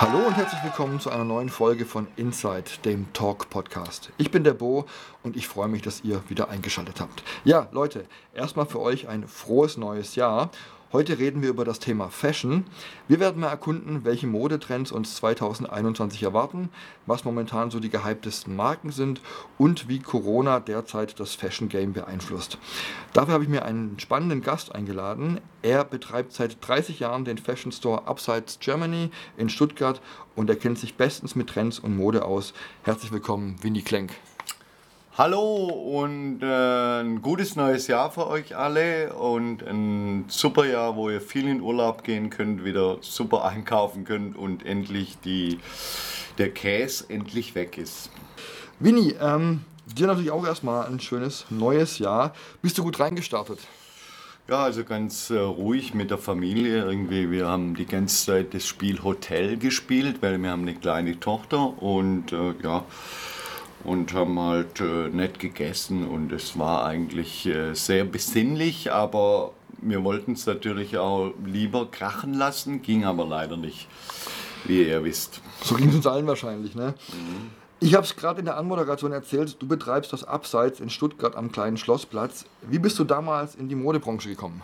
Hallo und herzlich willkommen zu einer neuen Folge von Inside, dem Talk Podcast. Ich bin der Bo und ich freue mich, dass ihr wieder eingeschaltet habt. Ja, Leute, erstmal für euch ein frohes neues Jahr Heute reden wir über das Thema Fashion. Wir werden mal erkunden, welche Modetrends uns 2021 erwarten, was momentan so die gehyptesten Marken sind und wie Corona derzeit das Fashion Game beeinflusst. Dafür habe ich mir einen spannenden Gast eingeladen. Er betreibt seit 30 Jahren den Fashion Store Upsides Germany in Stuttgart und er kennt sich bestens mit Trends und Mode aus. Herzlich willkommen, Winnie Klenk. Hallo und äh, ein gutes neues Jahr für euch alle und ein super Jahr, wo ihr viel in Urlaub gehen könnt, wieder super einkaufen könnt und endlich die, der Käse endlich weg ist. Winnie, ähm, dir natürlich auch erstmal ein schönes neues Jahr. Bist du gut reingestartet? Ja, also ganz äh, ruhig mit der Familie irgendwie. Wir haben die ganze Zeit das Spiel Hotel gespielt, weil wir haben eine kleine Tochter und äh, ja, und haben halt äh, nett gegessen und es war eigentlich äh, sehr besinnlich, aber wir wollten es natürlich auch lieber krachen lassen, ging aber leider nicht, wie ihr wisst. So ging es uns allen wahrscheinlich, ne? Mhm. Ich habe es gerade in der Anmoderation erzählt, du betreibst das Abseits in Stuttgart am kleinen Schlossplatz. Wie bist du damals in die Modebranche gekommen?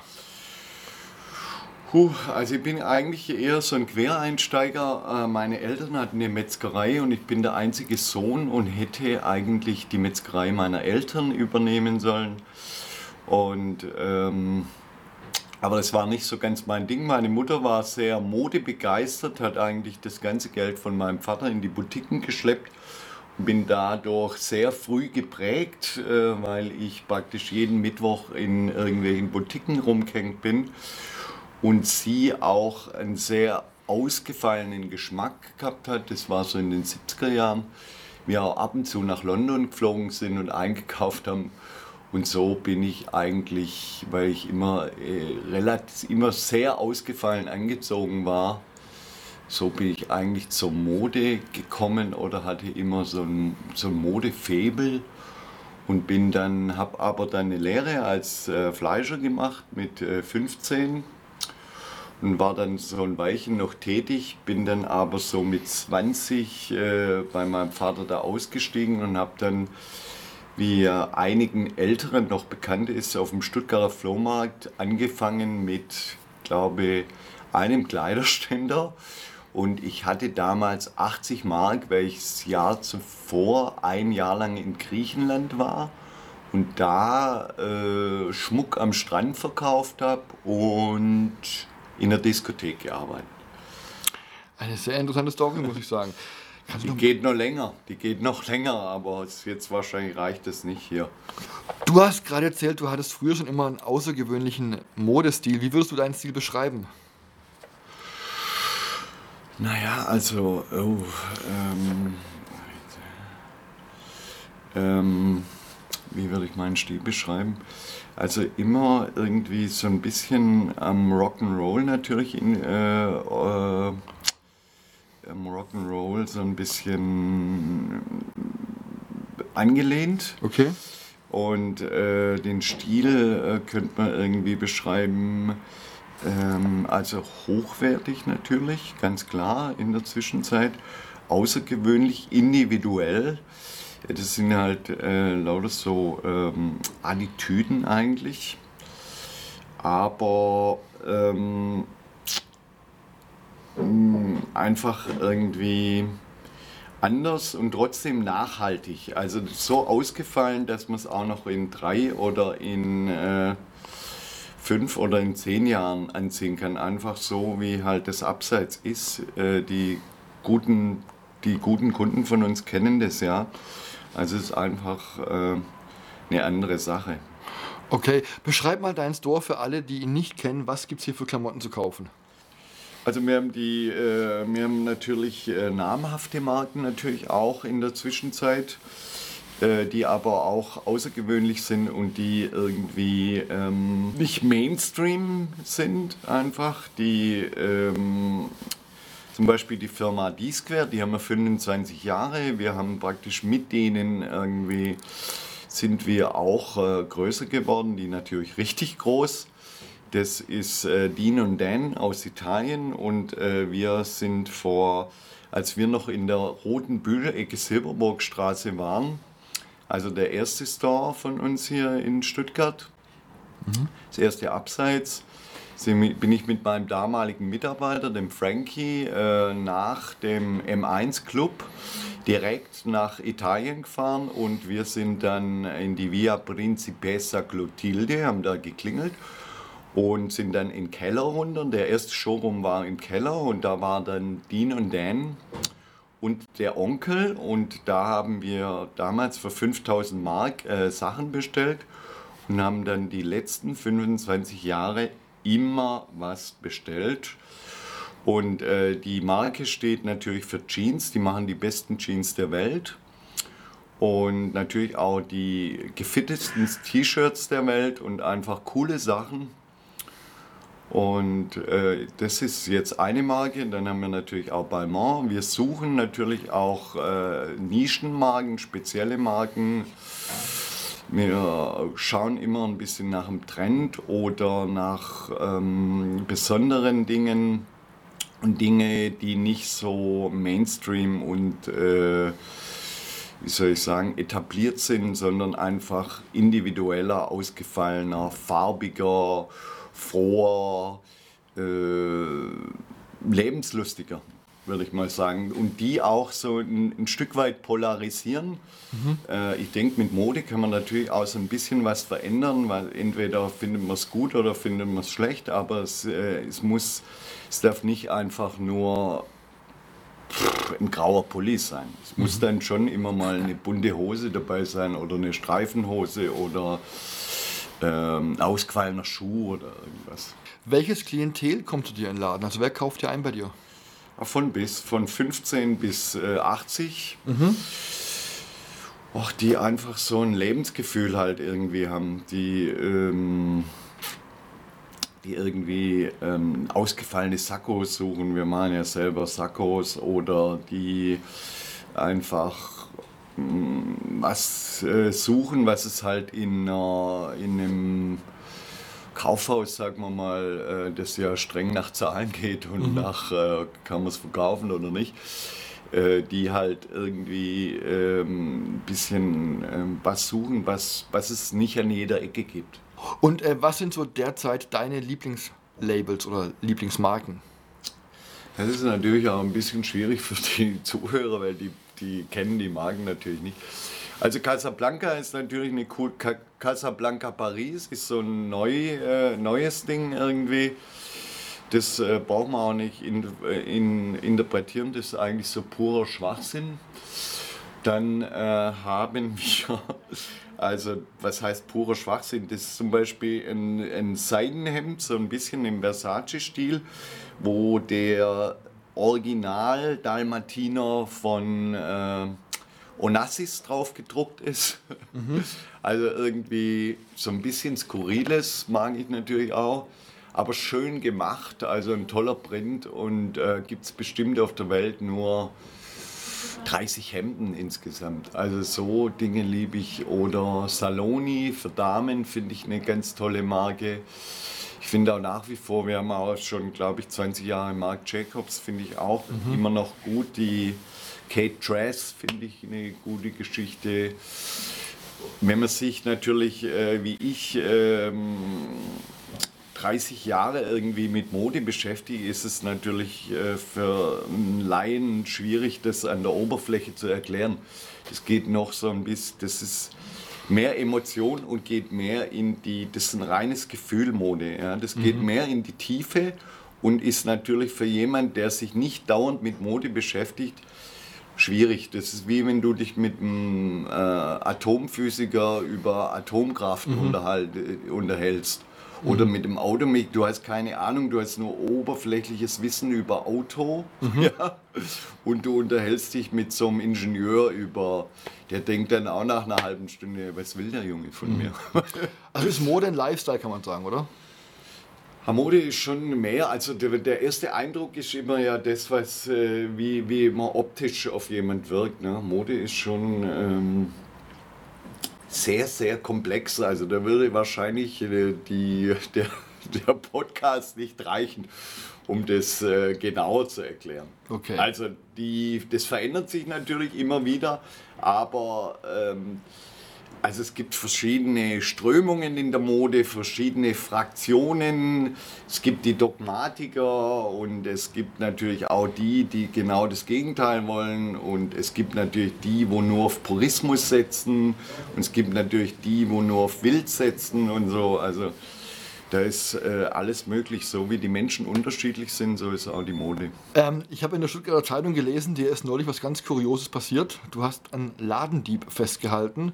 Puh, also ich bin eigentlich eher so ein Quereinsteiger. Äh, meine Eltern hatten eine Metzgerei und ich bin der einzige Sohn und hätte eigentlich die Metzgerei meiner Eltern übernehmen sollen. Und ähm, aber das war nicht so ganz mein Ding. Meine Mutter war sehr modebegeistert, hat eigentlich das ganze Geld von meinem Vater in die Boutiquen geschleppt und bin dadurch sehr früh geprägt, äh, weil ich praktisch jeden Mittwoch in irgendwelchen Boutiquen rumgehängt bin und sie auch einen sehr ausgefallenen Geschmack gehabt hat. Das war so in den 70er Jahren. Wir auch ab und zu nach London geflogen sind und eingekauft haben. Und so bin ich eigentlich, weil ich immer, äh, relativ, immer sehr ausgefallen angezogen war, so bin ich eigentlich zur Mode gekommen oder hatte immer so ein, so ein Modefebel und bin dann, habe aber dann eine Lehre als äh, Fleischer gemacht mit äh, 15 und war dann so ein Weilchen noch tätig, bin dann aber so mit 20 äh, bei meinem Vater da ausgestiegen und habe dann, wie einigen Älteren noch bekannt ist, auf dem Stuttgarter Flohmarkt angefangen mit, glaube einem Kleiderständer. Und ich hatte damals 80 Mark, weil ich das Jahr zuvor ein Jahr lang in Griechenland war und da äh, Schmuck am Strand verkauft habe und in der Diskothek gearbeitet. Eine sehr interessante Story, muss ich sagen. Kannst die geht noch länger, die geht noch länger, aber jetzt wahrscheinlich reicht es nicht hier. Du hast gerade erzählt, du hattest früher schon immer einen außergewöhnlichen Modestil. Wie würdest du deinen Stil beschreiben? Naja, also, oh, ähm, ähm, wie würde ich meinen Stil beschreiben? Also immer irgendwie so ein bisschen am Rock'n'Roll natürlich in äh, äh, am Rock'n'Roll so ein bisschen angelehnt. Okay. Und äh, den Stil äh, könnte man irgendwie beschreiben, ähm, also hochwertig natürlich, ganz klar in der Zwischenzeit, außergewöhnlich individuell. Das sind halt äh, lauter so ähm, Attitüden eigentlich. Aber ähm, mm, einfach irgendwie anders und trotzdem nachhaltig. Also so ausgefallen, dass man es auch noch in drei oder in äh, fünf oder in zehn Jahren anziehen kann. Einfach so, wie halt das Abseits ist. Äh, die, guten, die guten Kunden von uns kennen das ja. Also es ist einfach äh, eine andere Sache. Okay, beschreib mal deinen Store für alle, die ihn nicht kennen. Was gibt es hier für Klamotten zu kaufen? Also wir haben, die, äh, wir haben natürlich äh, namhafte Marken natürlich auch in der Zwischenzeit. äh, die aber auch außergewöhnlich sind und die irgendwie ähm, nicht Mainstream sind einfach, die ähm, zum Beispiel die Firma D-Square, die haben wir 25 Jahre. Wir haben praktisch mit denen irgendwie sind wir auch äh, größer geworden, die natürlich richtig groß. Das ist äh, Dean und Dan aus Italien und äh, wir sind vor, als wir noch in der roten Bühne-Ecke Silberburgstraße waren, also der erste Store von uns hier in Stuttgart, mhm. das erste Abseits, bin ich mit meinem damaligen Mitarbeiter, dem Frankie, äh, nach dem M1 Club direkt nach Italien gefahren und wir sind dann in die Via Principessa Clotilde, haben da geklingelt und sind dann in den Keller runter. Der erste Showroom war im Keller und da war dann Dean und Dan und der Onkel und da haben wir damals für 5000 Mark äh, Sachen bestellt und haben dann die letzten 25 Jahre immer was bestellt. Und äh, die Marke steht natürlich für Jeans, die machen die besten Jeans der Welt. Und natürlich auch die gefittesten T-Shirts der Welt und einfach coole Sachen. Und äh, das ist jetzt eine Marke. Dann haben wir natürlich auch Balmain. Wir suchen natürlich auch äh, Nischenmarken, spezielle Marken. Wir schauen immer ein bisschen nach dem Trend oder nach ähm, besonderen Dingen. Und Dinge, die nicht so Mainstream und äh, wie soll ich sagen, etabliert sind, sondern einfach individueller, ausgefallener, farbiger, froher, äh, lebenslustiger würde ich mal sagen. Und die auch so ein, ein Stück weit polarisieren. Mhm. Äh, ich denke, mit Mode kann man natürlich auch so ein bisschen was verändern, weil entweder findet man es gut oder findet man es schlecht, aber es, äh, es muss, es darf nicht einfach nur ein grauer Pulli sein. Es mhm. muss dann schon immer mal eine bunte Hose dabei sein oder eine Streifenhose oder ähm, ausgefallener Schuh oder irgendwas. Welches Klientel kommt zu dir in den Laden? Also wer kauft dir ein bei dir? Von bis, von 15 bis äh, 80. Mhm. Och, die einfach so ein Lebensgefühl halt irgendwie haben, die, ähm, die irgendwie ähm, ausgefallene Sakkos suchen. Wir machen ja selber Sakkos oder die einfach mm, was äh, suchen, was es halt in, äh, in einem Kaufhaus, sagen wir mal, äh, das ja streng nach Zahlen geht und mhm. nach, äh, kann man es verkaufen oder nicht, äh, die halt irgendwie ein ähm, bisschen ähm, was suchen, was, was es nicht an jeder Ecke gibt. Und äh, was sind so derzeit deine Lieblingslabels oder Lieblingsmarken? Das ist natürlich auch ein bisschen schwierig für die Zuhörer, weil die, die kennen die Marken natürlich nicht. Also Casablanca ist natürlich eine cool. Casablanca Paris ist so ein neu, äh, neues Ding irgendwie. Das äh, braucht man auch nicht in, äh, in, interpretieren, das ist eigentlich so purer Schwachsinn. Dann äh, haben wir, also was heißt purer Schwachsinn? Das ist zum Beispiel ein, ein Seidenhemd, so ein bisschen im Versace-Stil, wo der Original Dalmatiner von äh, Onassis drauf gedruckt ist. Mhm. Also irgendwie so ein bisschen skurriles mag ich natürlich auch, aber schön gemacht, also ein toller Print und äh, gibt es bestimmt auf der Welt nur 30 Hemden insgesamt. Also so Dinge liebe ich. Oder Saloni für Damen finde ich eine ganz tolle Marke. Ich finde auch nach wie vor, wir haben auch schon, glaube ich, 20 Jahre Marc Jacobs, finde ich auch mhm. immer noch gut. Die Kate Dress finde ich eine gute Geschichte. Wenn man sich natürlich, äh, wie ich, ähm, 30 Jahre irgendwie mit Mode beschäftigt, ist es natürlich äh, für einen Laien schwierig, das an der Oberfläche zu erklären. Es geht noch so ein bisschen, das ist mehr Emotion und geht mehr in die, das ist ein reines Gefühl Mode. Ja? Das geht mhm. mehr in die Tiefe und ist natürlich für jemanden, der sich nicht dauernd mit Mode beschäftigt, schwierig. Das ist wie wenn du dich mit einem äh, Atomphysiker über Atomkraft mhm. äh, unterhältst Oder mit dem Auto, du hast keine Ahnung, du hast nur oberflächliches Wissen über Auto. Ja? Und du unterhältst dich mit so einem Ingenieur über, der denkt dann auch nach einer halben Stunde, was will der Junge von mir? Also ist Mode ein Lifestyle, kann man sagen, oder? Mode ist schon mehr, also der, der, erste Eindruck ist immer ja das, was, äh, wie, wie man optisch auf jemand wirkt. Ne? Mode ist schon ähm, sehr, sehr komplex. Also da würde wahrscheinlich äh, die, der, der Podcast nicht reichen, um das äh, genauer zu erklären. Okay. Also die, das verändert sich natürlich immer wieder, aber ähm, also es gibt verschiedene Strömungen in der Mode, verschiedene Fraktionen. Es gibt die Dogmatiker und es gibt natürlich auch die, die genau das Gegenteil wollen. Und es gibt natürlich die, wo nur auf Purismus setzen. Und es gibt natürlich die, wo nur auf Wild setzen und so. Also da ist äh, alles möglich. So wie die Menschen unterschiedlich sind, so ist auch die Mode. Ähm, ich habe in der Stuttgarter Zeitung gelesen, dir ist neulich was ganz Kurioses passiert. Du hast einen Ladendieb festgehalten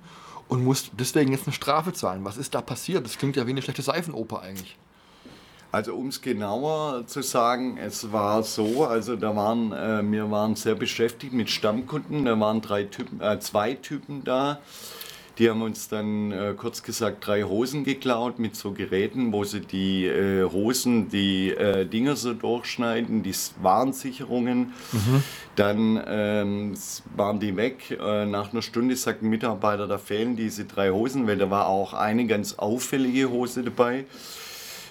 und musst deswegen jetzt eine Strafe zahlen. Was ist da passiert? Das klingt ja wie eine schlechte Seifenoper eigentlich. Also um es genauer zu sagen, es war so, also da waren, äh, wir waren sehr beschäftigt mit Stammkunden, da waren drei Typen, äh, zwei Typen da. Die haben uns dann äh, kurz gesagt drei Hosen geklaut mit so Geräten, wo sie die äh, Hosen, die äh, Dinger so durchschneiden, die Warnsicherungen. Mhm. Dann ähm, waren die weg. Äh, nach einer Stunde sagt ein Mitarbeiter, da fehlen diese drei Hosen, weil da war auch eine ganz auffällige Hose dabei.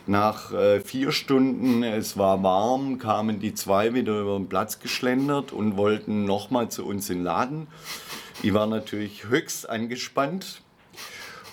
Nach äh, vier Stunden, es war warm, kamen die zwei wieder über den Platz geschlendert und wollten nochmal zu uns in den Laden. Ich war natürlich höchst angespannt.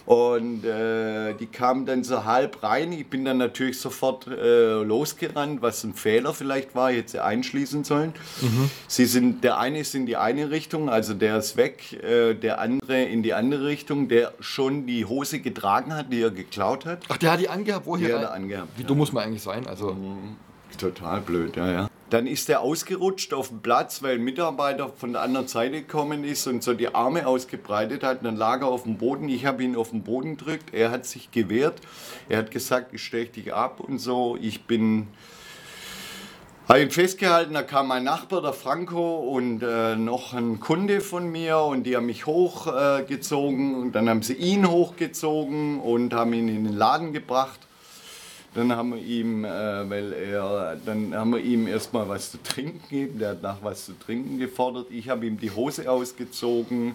Und äh, die kamen dann so halb rein. Ich bin dann natürlich sofort äh, losgerannt, was ein Fehler vielleicht war, jetzt sie einschließen sollen. Mhm. Sie sind, der eine ist in die eine Richtung, also der ist weg, äh, der andere in die andere Richtung, der schon die Hose getragen hat, die er geklaut hat. Ach, der hat die angehabt, woher? Der hat angehabt. Wie ja. dumm muss man eigentlich sein? Also. Mhm. Total blöd, ja, ja. Dann ist er ausgerutscht auf dem Platz, weil ein Mitarbeiter von der anderen Seite gekommen ist und so die Arme ausgebreitet hat. Dann lag er auf dem Boden. Ich habe ihn auf den Boden gedrückt. Er hat sich gewehrt. Er hat gesagt, ich stech dich ab und so. Ich bin. Habe ihn festgehalten, da kam mein Nachbar, der Franco, und äh, noch ein Kunde von mir und die haben mich hochgezogen äh, und dann haben sie ihn hochgezogen und haben ihn in den Laden gebracht. Dann haben wir ihm, äh, weil er, dann haben wir ihm erstmal was zu trinken gegeben. Der hat nach was zu trinken gefordert. Ich habe ihm die Hose ausgezogen.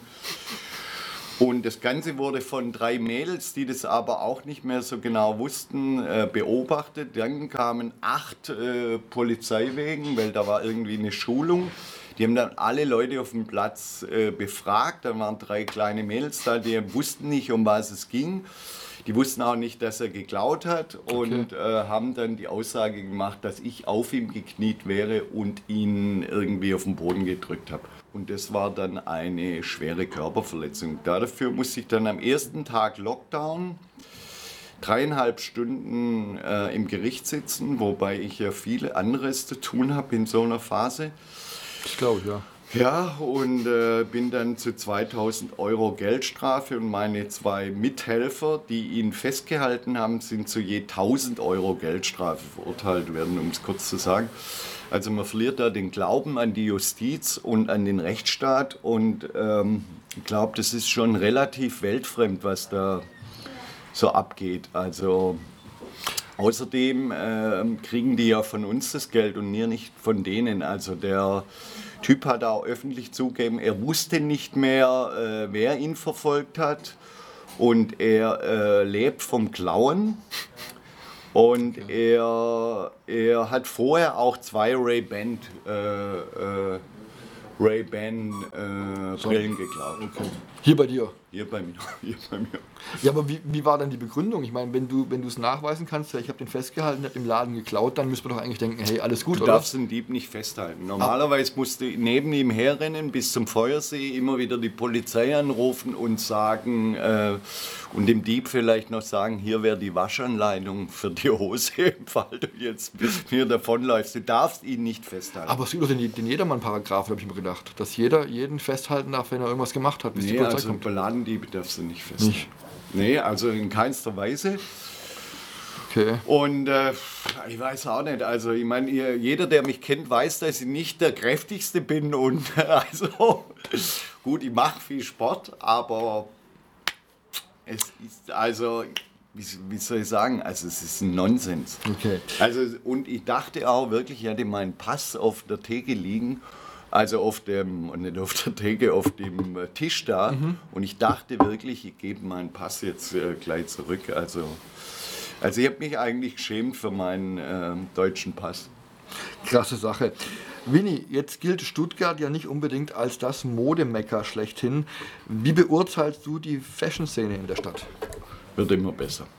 Und das Ganze wurde von drei Mädels, die das aber auch nicht mehr so genau wussten, äh, beobachtet. Dann kamen acht äh, Polizeiwegen, weil da war irgendwie eine Schulung. Die haben dann alle Leute auf dem Platz äh, befragt. Da waren drei kleine Mädels da, die wussten nicht, um was es ging. Die wussten auch nicht, dass er geklaut hat und okay. äh, haben dann die Aussage gemacht, dass ich auf ihm gekniet wäre und ihn irgendwie auf den Boden gedrückt habe. Und das war dann eine schwere Körperverletzung. Dafür musste ich dann am ersten Tag Lockdown dreieinhalb Stunden äh, im Gericht sitzen, wobei ich ja viele anderes zu tun habe in so einer Phase. Ich glaube, ja. Ja, und äh, bin dann zu 2000 Euro Geldstrafe und meine zwei Mithelfer, die ihn festgehalten haben, sind zu je 1000 Euro Geldstrafe verurteilt werden, um es kurz zu sagen. Also man verliert da den Glauben an die Justiz und an den Rechtsstaat und ähm, ich glaube, das ist schon relativ weltfremd, was da so abgeht. Also außerdem äh, kriegen die ja von uns das Geld und wir nicht von denen. Also der Typ hat auch öffentlich zugegeben, er wusste nicht mehr, äh, wer ihn verfolgt hat. Und er äh, lebt vom Klauen. Und okay. er, er hat vorher auch zwei Ray-Ban äh, äh Ray-Ban äh, Brillen geklaut. Okay. Hier bei dir? Hier bei mir. Hier bei mir. Ja, aber wie, wie war dann die Begründung? Ich meine, wenn du wenn es nachweisen kannst, ja, ich habe den festgehalten, habe im Laden geklaut, dann müsste man doch eigentlich denken, hey, alles gut, du oder? Du darfst den Dieb nicht festhalten. Normalerweise musst du neben ihm herrennen bis zum Feuersee, immer wieder die Polizei anrufen und sagen äh, und dem Dieb vielleicht noch sagen, hier wäre die Waschanleitung für die Hose, im Fall du jetzt hier davonläufst. Du darfst ihn nicht festhalten. Aber es gibt doch den, den Jedermann-Paragraph, habe ich mir gedacht, dass jeder jeden festhalten darf, wenn er irgendwas gemacht hat, bis nee, die Polizei also kommt. Ladendiebe darfst du nicht fest. Nicht? Nee, also in keinster Weise. Okay. Und äh, ich weiß auch nicht, also ich meine, jeder, der mich kennt, weiß, dass ich nicht der kräftigste bin und also gut, ich mache viel Sport, aber es ist also, wie, wie, soll ich sagen, also es ist ein Nonsens. Okay. Also und ich dachte auch wirklich, ich hatte meinen Pass auf der Theke liegen also auf dem, nicht auf der Theke, auf dem Tisch da. Mhm. Und ich dachte wirklich, ich gebe meinen Pass jetzt äh, gleich zurück. Also, also ich habe mich eigentlich geschämt für meinen äh, deutschen Pass. Krasse Sache. Winnie, jetzt gilt Stuttgart ja nicht unbedingt als das Modemecker schlechthin. Wie beurteilst du die Fashion-Szene in der Stadt? Wird immer besser.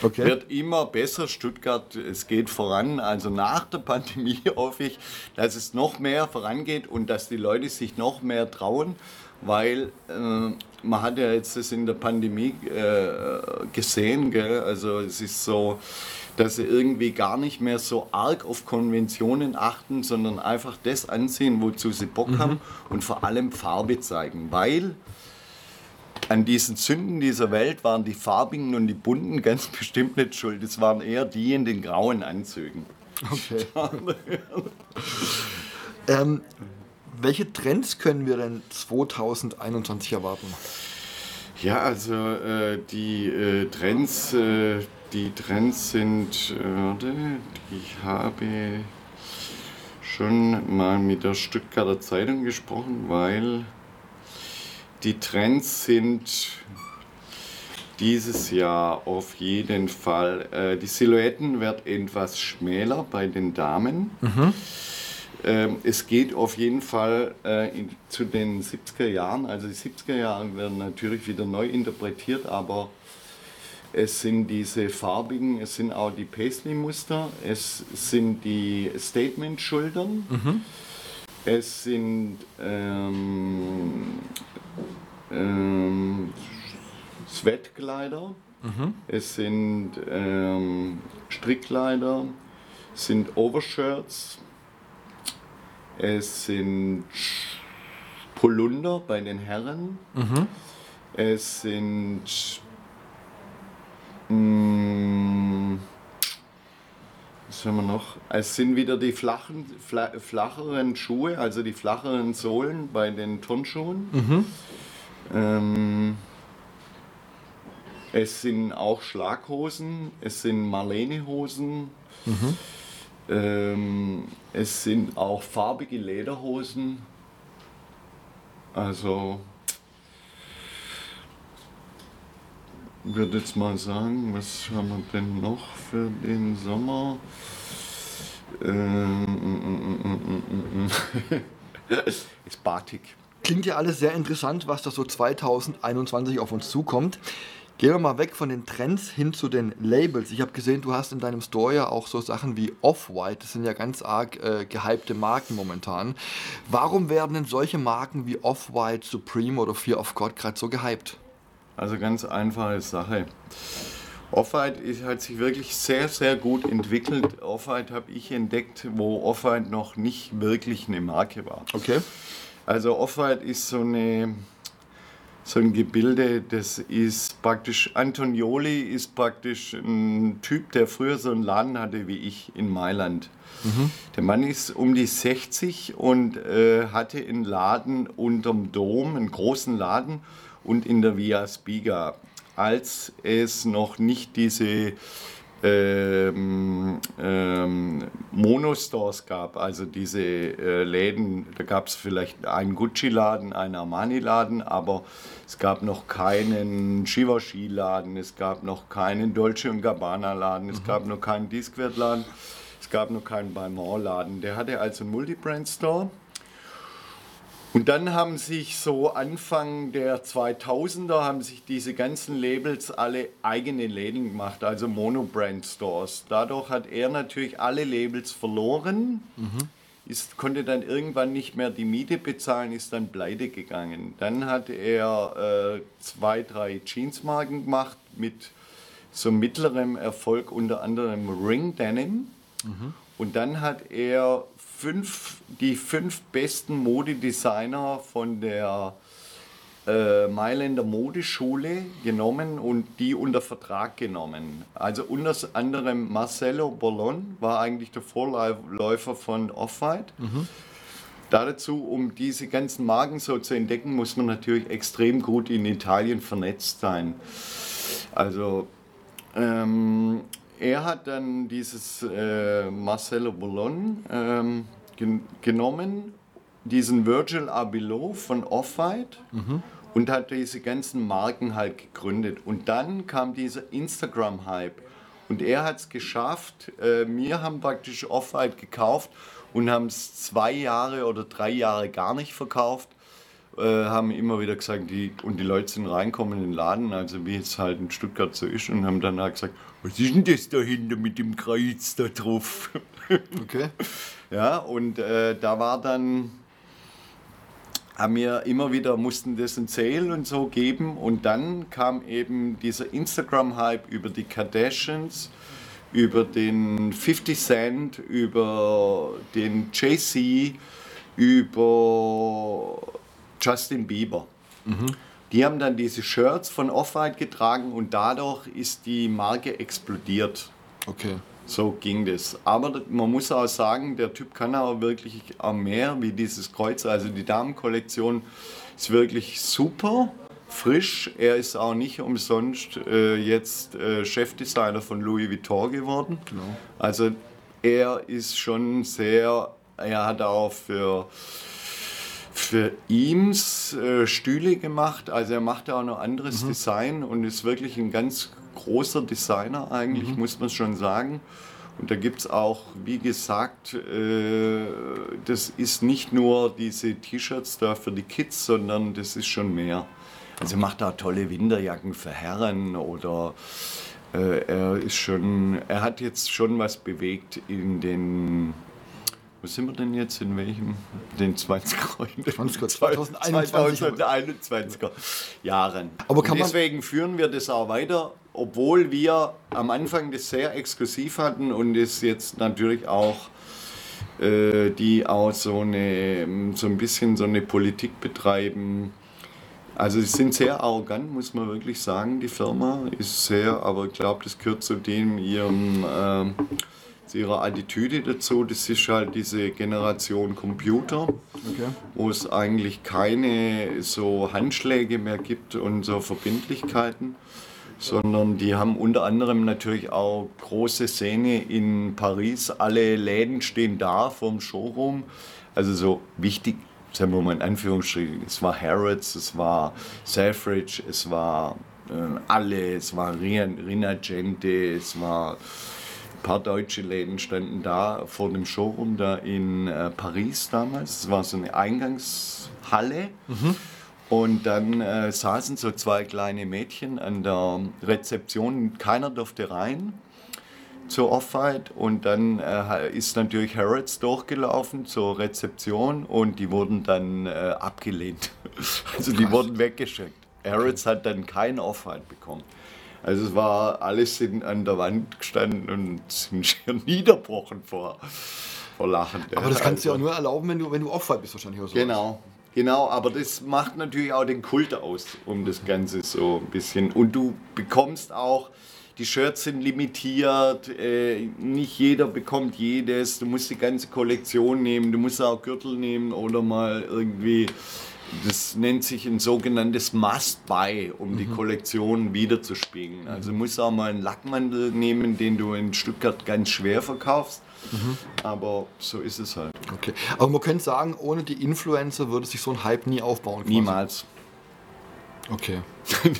Okay. Wird immer besser. Stuttgart, es geht voran. Also nach der Pandemie hoffe ich, dass es noch mehr vorangeht und dass die Leute sich noch mehr trauen, weil äh, man hat ja jetzt das in der Pandemie äh, gesehen. Gell? Also es ist so, dass sie irgendwie gar nicht mehr so arg auf Konventionen achten, sondern einfach das ansehen, wozu sie Bock mhm. haben und vor allem Farbe zeigen, weil an diesen Sünden dieser Welt waren die farbigen und die bunten ganz bestimmt nicht schuld. Es waren eher die in den grauen Anzügen. Okay. ähm, welche Trends können wir denn 2021 erwarten? Ja, also äh, die äh, Trends, äh, die Trends sind, äh, ich habe schon mal mit der Stuttgarter Zeitung gesprochen, weil die Trends sind dieses Jahr auf jeden Fall. Äh, die Silhouetten werden etwas schmäler bei den Damen. Mhm. Ähm, es geht auf jeden Fall äh, in, zu den 70er Jahren. Also die 70er Jahre werden natürlich wieder neu interpretiert, aber es sind diese farbigen, es sind auch die Paisley-Muster, es sind die Statement-Schultern. Mhm. Es sind ähm, ähm, Sweatkleider, mhm. es sind ähm, Strickkleider, es sind Overshirts, es sind Polunder bei den Herren, mhm. es sind mh, mm, was haben wir noch? Es sind wieder die flachen, fla flacheren Schuhe, also die flacheren Sohlen bei den Turnschuhen. Mhm. Ähm, es sind auch Schlaghosen, es sind Marlene-Hosen, mhm. ähm, es sind auch farbige Lederhosen. Also, würde jetzt mal sagen, was haben wir denn noch für den Sommer? Ähm, ist Batik. Klingt ja alles sehr interessant, was da so 2021 auf uns zukommt. Gehen wir mal weg von den Trends hin zu den Labels. Ich habe gesehen, du hast in deinem Store ja auch so Sachen wie Off-White. Das sind ja ganz arg äh, gehypte Marken momentan. Warum werden denn solche Marken wie Off-White, Supreme oder Fear of God gerade so gehypt? Also ganz einfache Sache. Off-White hat sich wirklich sehr, sehr gut entwickelt. Off-White habe ich entdeckt, wo Off-White noch nicht wirklich eine Marke war. Okay. Also Off-White ist so, eine, so ein Gebilde, das ist praktisch, Antonioli ist praktisch ein Typ, der früher so einen Laden hatte wie ich in Mailand. Mhm. Der Mann ist um die 60 und äh, hatte einen Laden unterm Dom, einen großen Laden und in der Via Spiga, als es noch nicht diese ähm, ähm, Monostores gab, also diese äh, Läden, da gab es vielleicht einen Gucci-Laden, einen Armani-Laden, aber es gab noch keinen Givenchy-Laden, es gab noch keinen Dolce Gabbana-Laden, es mhm. gab noch keinen Discwert-Laden, es gab noch keinen Balmain-Laden. Der hatte also einen Multibrand-Store und dann haben sich so Anfang der 2000er haben sich diese ganzen Labels alle eigene Läden gemacht, also Monobrand Stores. Dadurch hat er natürlich alle Labels verloren, mhm. ist, konnte dann irgendwann nicht mehr die Miete bezahlen, ist dann pleite gegangen. Dann hat er äh, zwei, drei Jeansmarken gemacht mit so mittlerem Erfolg, unter anderem Ring Denim. Mhm. Und dann hat er fünf, die fünf besten Modedesigner von der äh, Mailänder Modeschule genommen und die unter Vertrag genommen. Also unter anderem Marcello Bollon war eigentlich der Vorläufer von Off-White. Dazu, um diese ganzen Marken so zu entdecken, muss man natürlich extrem gut in Italien vernetzt sein. Also ähm, er hat dann dieses äh, Marcello Bollon ähm, gen genommen, diesen Virgil Abloh von Off-White und hat diese ganzen Marken halt gegründet. Und dann kam dieser Instagram-Hype. Und er hat es geschafft, äh, wir haben praktisch Off-White gekauft und haben es zwei Jahre oder drei Jahre gar nicht verkauft. Äh, haben immer wieder gesagt, die, und die Leute sind reinkommen in den Laden, also wie es halt in Stuttgart so ist, und haben dann halt gesagt, was ist denn das dahinter mit dem Kreuz da drauf? Okay. Ja, und äh, da war dann, haben wir immer wieder, mussten das ein Sale und so geben und dann kam eben dieser Instagram-Hype über die Kardashians, über den 50 Cent, über den Jay-Z, über Justin Bieber. Die haben dann diese Shirts von Off-White getragen und dadurch ist die Marke explodiert. Okay. So ging das. Aber man muss auch sagen, der Typ kann auch wirklich auch mehr wie dieses Kreuz. Also die Damenkollektion ist wirklich super, frisch. Er ist auch nicht umsonst äh, jetzt äh, Chefdesigner von Louis Vuitton geworden. Also er ist schon sehr, er hat auch für für Eames äh, Stühle gemacht. Also er macht auch noch anderes Design und ist wirklich ein ganz großer Designer eigentlich, muss man schon sagen. Und da gibt es auch, wie gesagt, äh, das ist nicht nur diese T-Shirts da für die Kids, sondern das ist schon mehr. Also er macht auch tolle Winterjacken für Herren oder äh, er ist schon, er hat jetzt schon was bewegt in den wo sind wir denn jetzt? In welchem? Den 20er, in den 2021. 2021er Jahren. Aber kann man- deswegen führen wir das auch weiter, obwohl wir am Anfang das sehr exklusiv hatten und es jetzt natürlich auch äh, die auch so eine so ein bisschen so eine Politik betreiben. Also sie sind sehr arrogant, muss man wirklich sagen. Die Firma ist sehr, aber ich glaube, das gehört zu dem ihrem ähm, zu ihrer Attitüde dazu. Das ist halt diese Generation Computer, Okay. wo es eigentlich keine so Handschläge mehr gibt und so Verbindlichkeiten, sondern die haben unter anderem natürlich auch große Szene in Paris. Alle Läden stehen da vorm Showroom. Also so wichtig, sagen wir mal in Anführungsstrichen, es war Harrods, es war Selfridge, es war äh, alle, es war Rin- Rinagente, es war paar deutsche Läden standen da vor dem Showroom da in äh, Paris damals. Es war so eine Eingangshalle. Und dann äh, saßen so zwei kleine Mädchen an der Rezeption. Keiner durfte rein zur Off-White. Und dann äh, ist natürlich Harrods durchgelaufen zur Rezeption und die wurden dann äh, abgelehnt. Also die wurden weggeschickt. Harrods hat dann kein Off-White bekommen. Also es war, alles sind an der Wand gestanden und sind schier niederbrochen vor, vor Lachen. Aber das kannst du ja auch Also- nur erlauben, wenn du, wenn du Off-White bist wahrscheinlich oder. Genau, genau, aber das macht natürlich auch den Kult aus, um das Ganze so ein bisschen. Und du bekommst auch, die Shirts sind limitiert, äh, nicht jeder bekommt jedes, du musst die ganze Kollektion nehmen, du musst auch Gürtel nehmen oder mal irgendwie, das nennt sich ein sogenanntes Must-Buy, um die Kollektion wiederzuspiegeln. Also du musst auch mal einen Lackmantel nehmen, den du in Stuttgart ganz schwer verkaufst. Aber so ist es halt. Okay. Aber man könnte sagen, ohne die Influencer würde sich so ein Hype nie aufbauen. quasi. Niemals. Okay.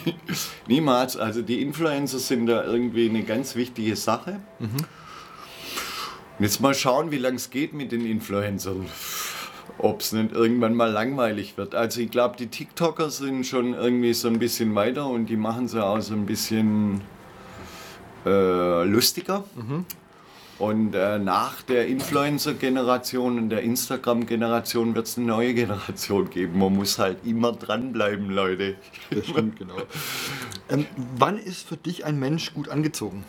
Niemals. Also die Influencer sind da irgendwie eine ganz wichtige Sache. Und Jetzt mal schauen, wie lange es geht mit den Influencern. Ob es nicht irgendwann mal langweilig wird. Also ich glaube, die TikToker sind schon irgendwie so ein bisschen weiter und die machen sie auch so ein bisschen äh, lustiger. Und äh, nach der Influencer-Generation und der Instagram-Generation wird es eine neue Generation geben. Man muss halt immer dranbleiben, Leute. Das stimmt, genau. Ähm, wann ist für dich ein Mensch gut angezogen?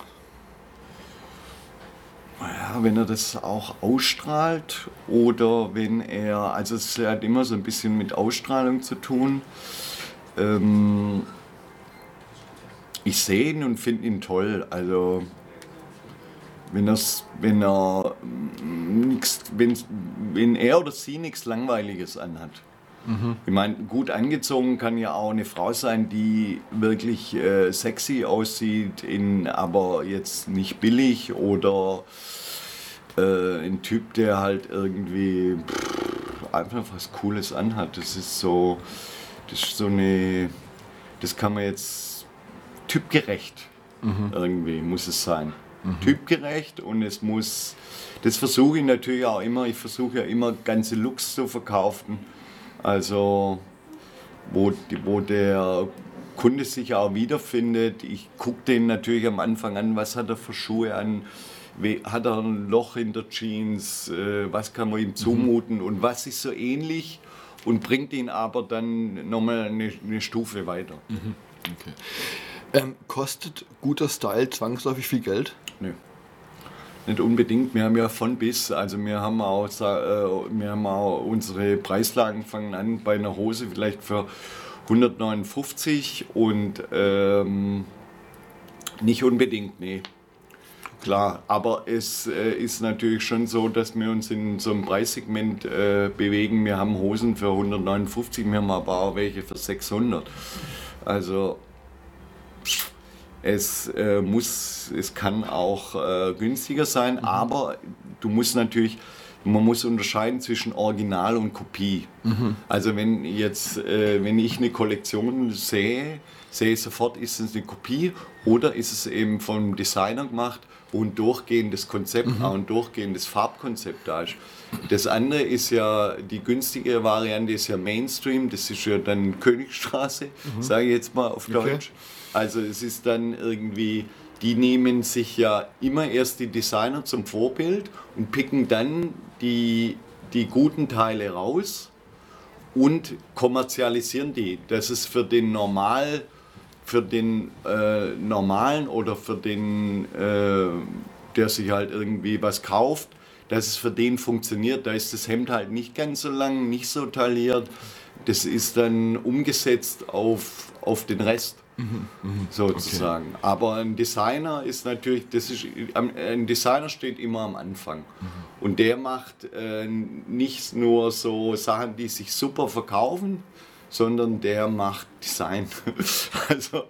Ja, wenn er das auch ausstrahlt oder wenn er, also es hat immer so ein bisschen mit Ausstrahlung zu tun. ähm, ich sehe ihn und finde ihn toll. Also wenn, wenn er nix, wenn, wenn er oder sie nichts Langweiliges anhat. Mhm. Ich meine, gut angezogen kann ja auch eine Frau sein, die wirklich äh, sexy aussieht, in, aber jetzt nicht billig oder äh, ein Typ, der halt irgendwie pff, einfach was Cooles anhat. Das ist so, das ist so eine, das kann man jetzt typgerecht mhm. irgendwie muss es sein. Mhm. Typgerecht und es muss, das versuche ich natürlich auch immer, ich versuche ja immer ganze Looks zu verkaufen. Also wo, wo der Kunde sich auch wiederfindet. Ich gucke den natürlich am Anfang an, was hat er für Schuhe an, hat er ein Loch in der Jeans, äh, was kann man ihm zumuten mhm. und was ist so ähnlich und bringt ihn aber dann nochmal eine, eine Stufe weiter. Mhm. Okay. Ähm, kostet guter Style zwangsläufig viel Geld? Nö. Nicht unbedingt. Wir haben ja von bis, also wir haben auch, äh, wir haben auch unsere Preislagen fangen an bei einer Hose vielleicht für 159 und ähm, nicht unbedingt, nee. Klar, aber es äh, ist natürlich schon so, dass wir uns in so einem Preissegment äh, bewegen. Wir haben Hosen für 159, wir haben aber auch welche für 600. Also es äh, muss, es kann auch äh, günstiger sein, mhm. aber du musst natürlich, man muss unterscheiden zwischen Original und Kopie. Mhm. Also wenn jetzt, äh, wenn ich eine Kollektion sehe, sehe ich sofort, ist es eine Kopie oder ist es eben vom Designer gemacht, wo ein durchgehendes Konzept, mhm. auch ein durchgehendes Farbkonzept da ist. Das andere ist ja, die günstige Variante ist ja Mainstream, das ist ja dann Königstraße, mhm. sage ich jetzt mal auf Deutsch. Okay. Also es ist dann irgendwie, die nehmen sich ja immer erst die Designer zum Vorbild und picken dann die, die guten Teile raus und kommerzialisieren die. Das ist für den normal, für den äh, normalen oder für den, äh, der sich halt irgendwie was kauft, dass es für den funktioniert. Da ist das Hemd halt nicht ganz so lang, nicht so tailliert. Das ist dann umgesetzt auf, auf den Rest. Mhm, mhm. sozusagen. Okay. Aber ein Designer ist natürlich, das ist, ein Designer steht immer am Anfang. Mhm. Und der macht äh, nicht nur so Sachen, die sich super verkaufen, sondern der macht Design. also, okay.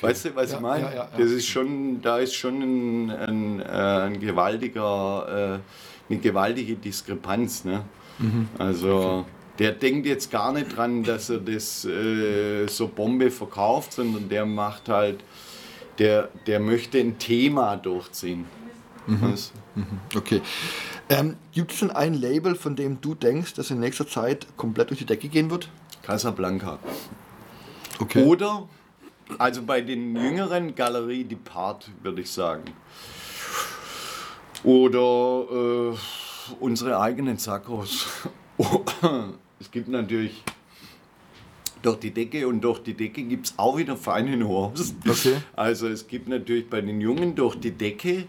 weißt du, was ja, ich meine? Ja, ja, das ist schon, da ist schon ein, ein, äh, ein gewaltiger, äh, eine gewaltige Diskrepanz. Ne? Mhm. Also. Okay der denkt jetzt gar nicht dran, dass er das äh, so Bombe verkauft, sondern der macht halt, der, der möchte ein Thema durchziehen. Mhm. Mhm. Okay. Ähm, Gibt es denn ein Label, von dem du denkst, dass in nächster Zeit komplett durch die Decke gehen wird? Casablanca. Okay. Oder, also bei den jüngeren Galerie Depart, würde ich sagen. Oder äh, unsere eigenen Sackos. Es gibt natürlich durch die Decke und durch die Decke gibt es auch wieder feine Horst. Okay. Also es gibt natürlich bei den Jungen durch die Decke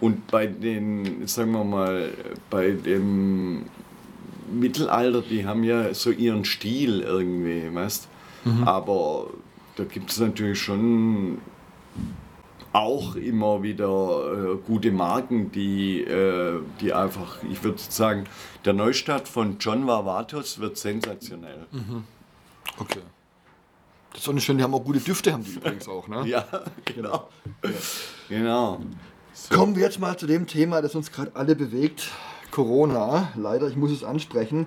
und bei den, sagen wir mal, bei dem Mittelalter, die haben ja so ihren Stil irgendwie, weißt mhm. Aber da gibt es natürlich schon auch immer wieder äh, gute Marken, die, äh, die einfach, ich würde sagen, der Neustart von John Varvatos wird sensationell. Mhm. Okay. Das ist auch nicht schön, die haben auch gute Düfte, haben die übrigens auch, ne? ja, genau. Ja. Genau. So. Kommen wir jetzt mal zu dem Thema, das uns gerade alle bewegt. Corona, leider, ich muss es ansprechen.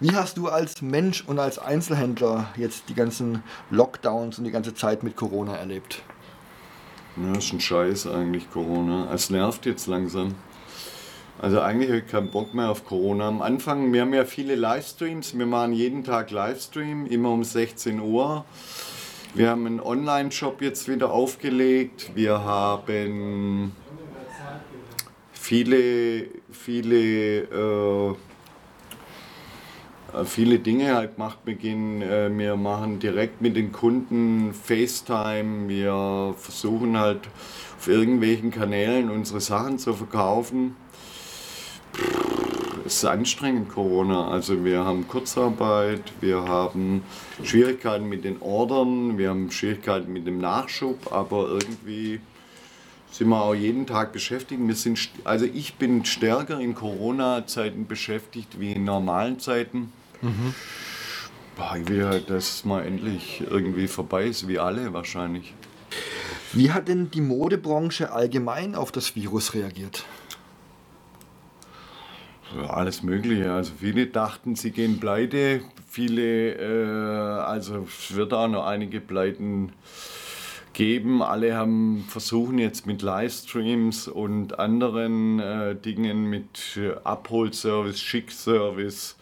Wie hast du als Mensch und als Einzelhändler jetzt die ganzen Lockdowns und die ganze Zeit mit Corona erlebt? Ja, ist ein Scheiß eigentlich Corona. Es nervt jetzt langsam. Also eigentlich habe ich keinen Bock mehr auf Corona. Am Anfang, wir haben ja viele Livestreams. Wir machen jeden Tag Livestream, immer um 16 Uhr. Wir haben einen Online-Shop jetzt wieder aufgelegt. Wir haben viele, viele äh, viele Dinge halt gemacht. Wir, äh, wir machen direkt mit den Kunden FaceTime. Wir versuchen halt auf irgendwelchen Kanälen unsere Sachen zu verkaufen. es ist anstrengend, Corona. Also wir haben Kurzarbeit, wir haben Schwierigkeiten mit den Ordern, wir haben Schwierigkeiten mit dem Nachschub, aber irgendwie sind wir auch jeden Tag beschäftigt. Wir sind, also ich bin stärker in Corona-Zeiten beschäftigt wie in normalen Zeiten. Mhm. Boah, ich will halt, dass es mal endlich irgendwie vorbei ist, wie alle wahrscheinlich. Wie hat denn die Modebranche allgemein auf das Virus reagiert? Ja, alles Mögliche. Also viele dachten, sie gehen pleite. Viele, äh, also es wird auch noch einige Pleiten geben. Alle haben versuchen jetzt mit Livestreams und anderen äh, Dingen, mit Abholservice, Schickservice,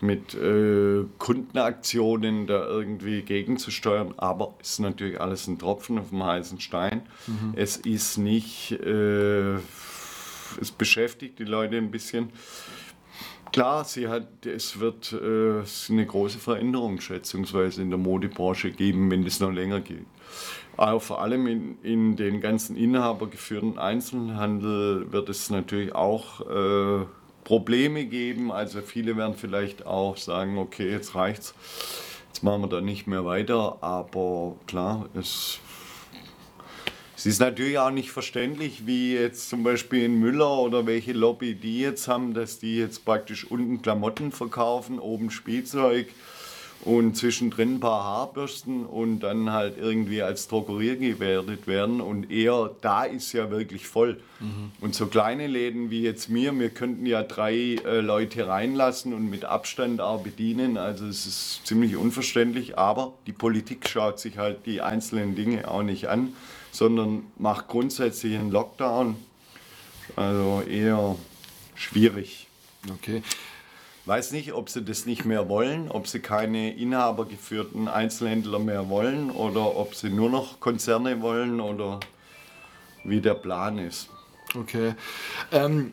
mit äh, Kundenaktionen da irgendwie gegenzusteuern. Aber es ist natürlich alles ein Tropfen auf dem heißen Stein. Mhm. Es ist nicht, äh, es beschäftigt die Leute ein bisschen. Klar, sie hat, es wird äh, eine große Veränderung schätzungsweise in der Modebranche geben, wenn es noch länger geht. Aber vor allem in, in den ganzen inhabergeführten Einzelhandel wird es natürlich auch äh, Probleme geben. Also viele werden vielleicht auch sagen, okay, jetzt reicht's, jetzt machen wir da nicht mehr weiter. Aber klar, es, es ist natürlich auch nicht verständlich, wie jetzt zum Beispiel in Müller oder welche Lobby die jetzt haben, dass die jetzt praktisch unten Klamotten verkaufen, oben Spielzeug und zwischendrin ein paar Haarbürsten und dann halt irgendwie als Drogerier gewertet werden und eher da ist ja wirklich voll. Mhm. Und so kleine Läden wie jetzt mir, wir könnten ja drei äh, Leute reinlassen und mit Abstand auch bedienen, also es ist ziemlich unverständlich, aber die Politik schaut sich halt die einzelnen Dinge auch nicht an, sondern macht grundsätzlich einen Lockdown, also eher schwierig. Okay weiß nicht, ob sie das nicht mehr wollen, ob sie keine inhabergeführten Einzelhändler mehr wollen oder ob sie nur noch Konzerne wollen oder wie der Plan ist. Okay. Ähm,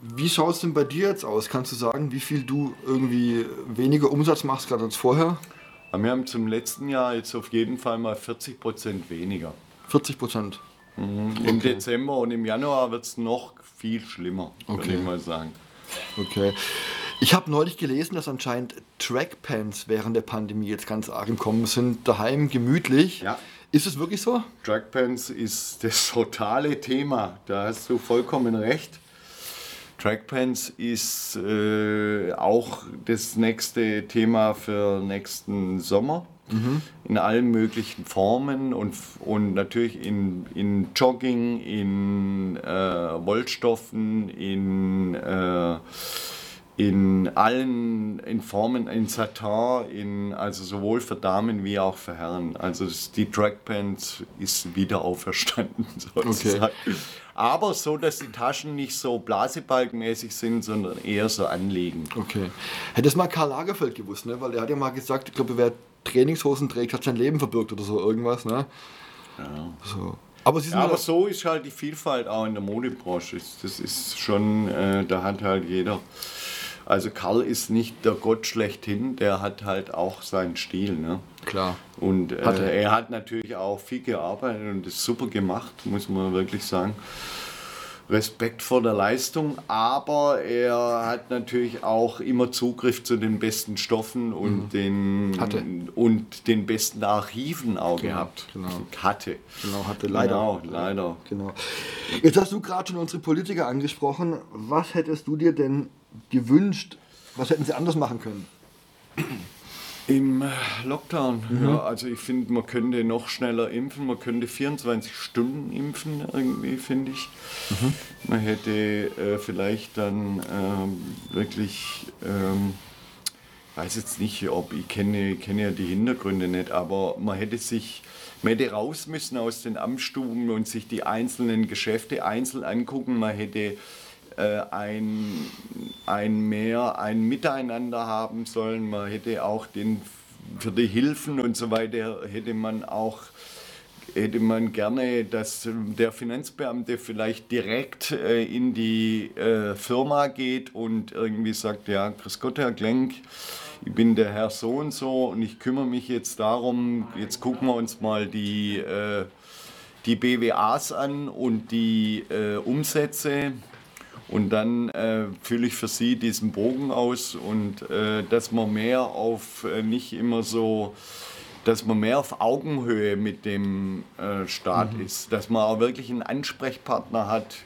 wie schaut es denn bei dir jetzt aus? Kannst du sagen, wie viel du irgendwie weniger Umsatz machst gerade als vorher? Wir haben zum letzten Jahr jetzt auf jeden Fall mal 40 Prozent weniger. 40 Prozent? Mhm. Im okay. Dezember und im Januar wird es noch viel schlimmer, okay. würde ich mal sagen. Okay. Ich habe neulich gelesen, dass anscheinend Trackpants während der Pandemie jetzt ganz arg im Kommen sind, daheim gemütlich. Ja. Ist es wirklich so? Trackpants ist das totale Thema. Da hast du vollkommen recht. Trackpants ist äh, auch das nächste Thema für nächsten Sommer. Mhm. In allen möglichen Formen und, und natürlich in, in Jogging, in äh, Wollstoffen, in äh, in allen in Formen, in Satin, in, also sowohl für Damen wie auch für Herren. Also die Trackpants ist wieder auferstanden sozusagen. Okay. Aber so, dass die Taschen nicht so blasebalgmäßig sind, sondern eher so anliegen. Okay. Hätte es mal Karl Lagerfeld gewusst, ne? weil er hat ja mal gesagt, ich glaube, wer Trainingshosen trägt, hat sein Leben verbürgt oder so irgendwas. Ne? Ja. So. Aber, ja, aber so ist halt die Vielfalt auch in der Modebranche. Das ist schon, äh, da hat halt jeder also Karl ist nicht der Gott schlechthin, der hat halt auch seinen Stil. Ne? Klar. Und äh, hat er. er. hat natürlich auch viel gearbeitet und ist super gemacht, muss man wirklich sagen. Respekt vor der Leistung, aber er hat natürlich auch immer Zugriff zu den besten Stoffen und, mhm. den, hatte. und den besten Archiven auch genau, gehabt. Genau. Hatte. Genau, hatte leider. Genau, leider. Genau. Jetzt hast du gerade schon unsere Politiker angesprochen. Was hättest du dir denn gewünscht, was hätten sie anders machen können? Im Lockdown, mhm. ja, also ich finde, man könnte noch schneller impfen, man könnte 24 Stunden impfen, irgendwie, finde ich. Mhm. Man hätte äh, vielleicht dann ähm, wirklich, ähm, weiß jetzt nicht, ob ich kenne, kenne ja die Hintergründe nicht, aber man hätte sich, man hätte raus müssen aus den Amtsstuben und sich die einzelnen Geschäfte einzeln angucken, man hätte äh, ein, ein mehr, ein Miteinander haben sollen. Man hätte auch den, für die Hilfen und so weiter, hätte man auch hätte man gerne, dass der Finanzbeamte vielleicht direkt äh, in die äh, Firma geht und irgendwie sagt, ja, Grüß Gott, Herr Klenk, ich bin der Herr so und so und ich kümmere mich jetzt darum, jetzt gucken wir uns mal die, äh, die BWAs an und die äh, Umsätze Und dann äh, fülle ich für sie diesen Bogen aus und äh, dass man mehr auf äh, nicht immer so, dass man mehr auf Augenhöhe mit dem äh, Staat mhm. ist, dass man auch wirklich einen Ansprechpartner hat,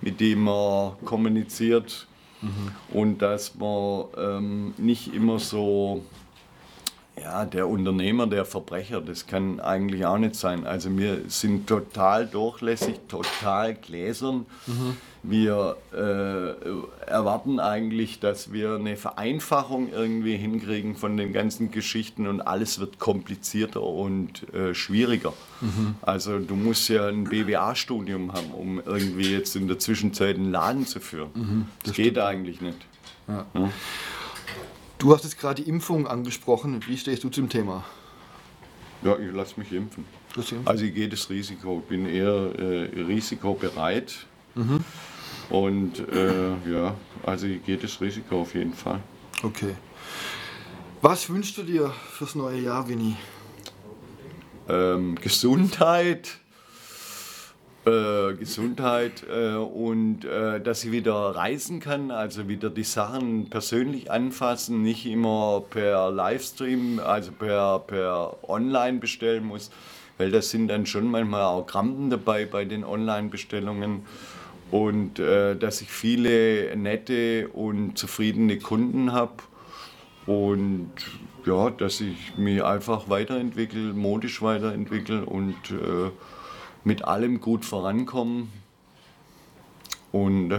mit dem man kommuniziert mhm. und dass man ähm, nicht immer so ja, der Unternehmer, der Verbrecher, das kann eigentlich auch nicht sein. Also wir sind total durchlässig, total gläsern. Mhm. Wir äh, erwarten eigentlich, dass wir eine Vereinfachung irgendwie hinkriegen von den ganzen Geschichten und alles wird komplizierter und äh, schwieriger. Mhm. Also du musst ja ein BWA-Studium haben, um irgendwie jetzt in der Zwischenzeit einen Laden zu führen. Mhm, das, das geht eigentlich nicht. Ja. Ja. Du hast jetzt gerade die Impfung angesprochen. Wie stehst du zum Thema? Ja, ich lasse mich impfen. Also ich gehe das Risiko, bin eher äh, risikobereit. Mhm. Und äh, ja, also gehe das Risiko auf jeden Fall. Okay. Was wünschst du dir fürs neue Jahr, Winnie? Ähm, Gesundheit, äh, Gesundheit äh, und äh, dass ich wieder reisen kann, also wieder die Sachen persönlich anfassen, nicht immer per Livestream, also per, per Online bestellen muss, weil das sind dann schon manchmal auch Krampen dabei bei den Online-Bestellungen und äh, dass ich viele nette und zufriedene Kunden habe und ja, dass ich mich einfach weiterentwickle, modisch weiterentwickle und äh, mit allem gut vorankommen und äh,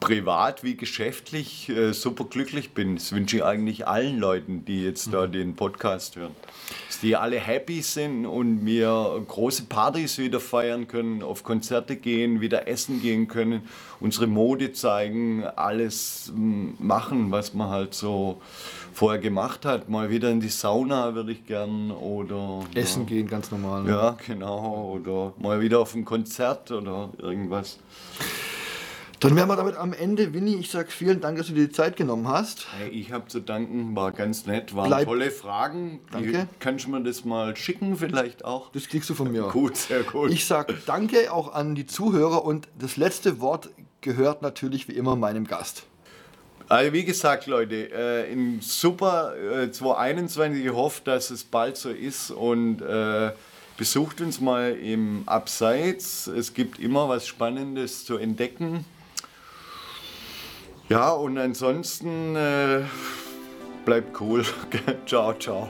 privat wie geschäftlich äh, super glücklich bin. Das wünsche ich eigentlich allen Leuten, die jetzt da mhm. den Podcast hören. Dass die alle happy sind und wir große Partys wieder feiern können, auf Konzerte gehen, wieder essen gehen können, unsere Mode zeigen, alles machen, was man halt so vorher gemacht hat. Mal wieder in die Sauna würde ich gern oder. Essen ja. gehen, ganz normal. Ne? Ja, genau. Oder mal wieder auf ein Konzert oder irgendwas. Dann wären wir damit am Ende. Winnie, ich sage vielen Dank, dass du dir die Zeit genommen hast. Hey, ich habe zu danken, war ganz nett, waren Bleib. tolle Fragen. Danke. kannst du mir das mal schicken vielleicht auch? Das kriegst du von mir. Gut, sehr gut. Ich sage danke auch an die Zuhörer und das letzte Wort gehört natürlich wie immer meinem Gast. Also wie gesagt, Leute, äh, in super äh, 2021, ich hoffe, dass es bald so ist und äh, besucht uns mal im Abseits. Es gibt immer was Spannendes zu entdecken. Ja, und ansonsten äh, bleibt cool. ciao, ciao.